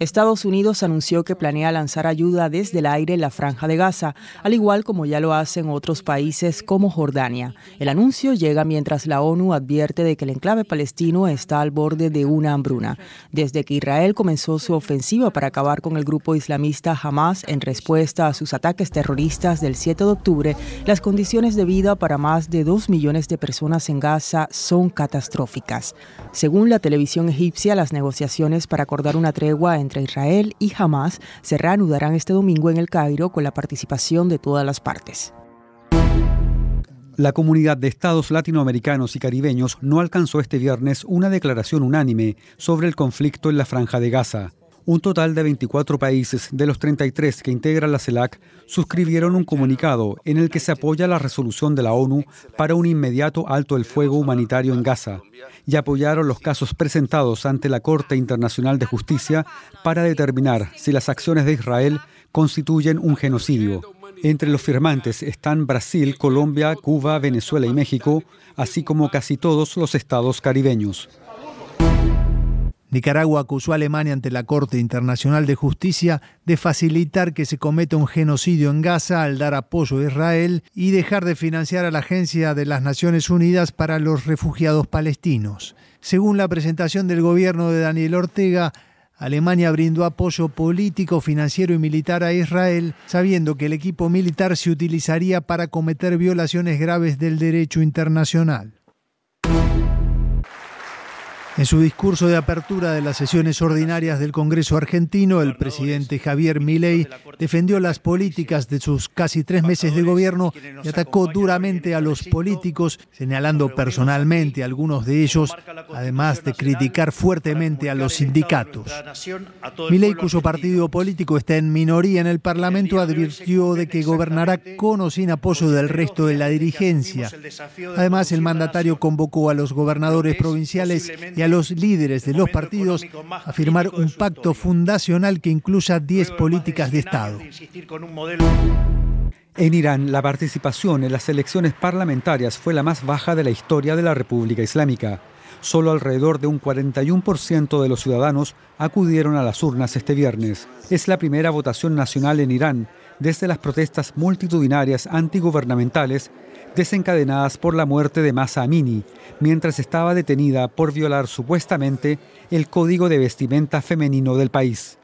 Estados Unidos anunció que planea lanzar ayuda desde el aire en la franja de Gaza, al igual como ya lo hacen otros países como Jordania. El anuncio llega mientras la ONU advierte de que el enclave palestino está al borde de una hambruna. Desde que Israel comenzó su ofensiva para acabar con el grupo islamista Hamas en respuesta a sus ataques terroristas del 7 de octubre, las condiciones de vida para más de dos millones de personas en Gaza son catastróficas. Según la televisión egipcia, las negociaciones para acordar una tregua Israel y Hamas se reanudarán este domingo en el Cairo con la participación de todas las partes. La comunidad de estados latinoamericanos y caribeños no alcanzó este viernes una declaración unánime sobre el conflicto en la franja de Gaza. Un total de 24 países de los 33 que integran la CELAC suscribieron un comunicado en el que se apoya la resolución de la ONU para un inmediato alto el fuego humanitario en Gaza y apoyaron los casos presentados ante la Corte Internacional de Justicia para determinar si las acciones de Israel constituyen un genocidio. Entre los firmantes están Brasil, Colombia, Cuba, Venezuela y México, así como casi todos los estados caribeños. Nicaragua acusó a Alemania ante la Corte Internacional de Justicia de facilitar que se cometa un genocidio en Gaza al dar apoyo a Israel y dejar de financiar a la Agencia de las Naciones Unidas para los Refugiados Palestinos. Según la presentación del gobierno de Daniel Ortega, Alemania brindó apoyo político, financiero y militar a Israel, sabiendo que el equipo militar se utilizaría para cometer violaciones graves del derecho internacional. En su discurso de apertura de las sesiones ordinarias del Congreso argentino, el presidente Javier Milei defendió las políticas de sus casi tres meses de gobierno y atacó duramente a los políticos, señalando personalmente a algunos de ellos, además de criticar fuertemente a los sindicatos. Milei, cuyo partido político está en minoría en el Parlamento, advirtió de que gobernará con o sin apoyo del resto de la dirigencia. Además, el mandatario convocó a los gobernadores provinciales y a los líderes de los partidos a firmar un pacto fundacional que incluya 10 políticas de Estado. En Irán, la participación en las elecciones parlamentarias fue la más baja de la historia de la República Islámica. Solo alrededor de un 41% de los ciudadanos acudieron a las urnas este viernes. Es la primera votación nacional en Irán desde las protestas multitudinarias antigubernamentales desencadenadas por la muerte de Masa Amini, mientras estaba detenida por violar supuestamente el código de vestimenta femenino del país.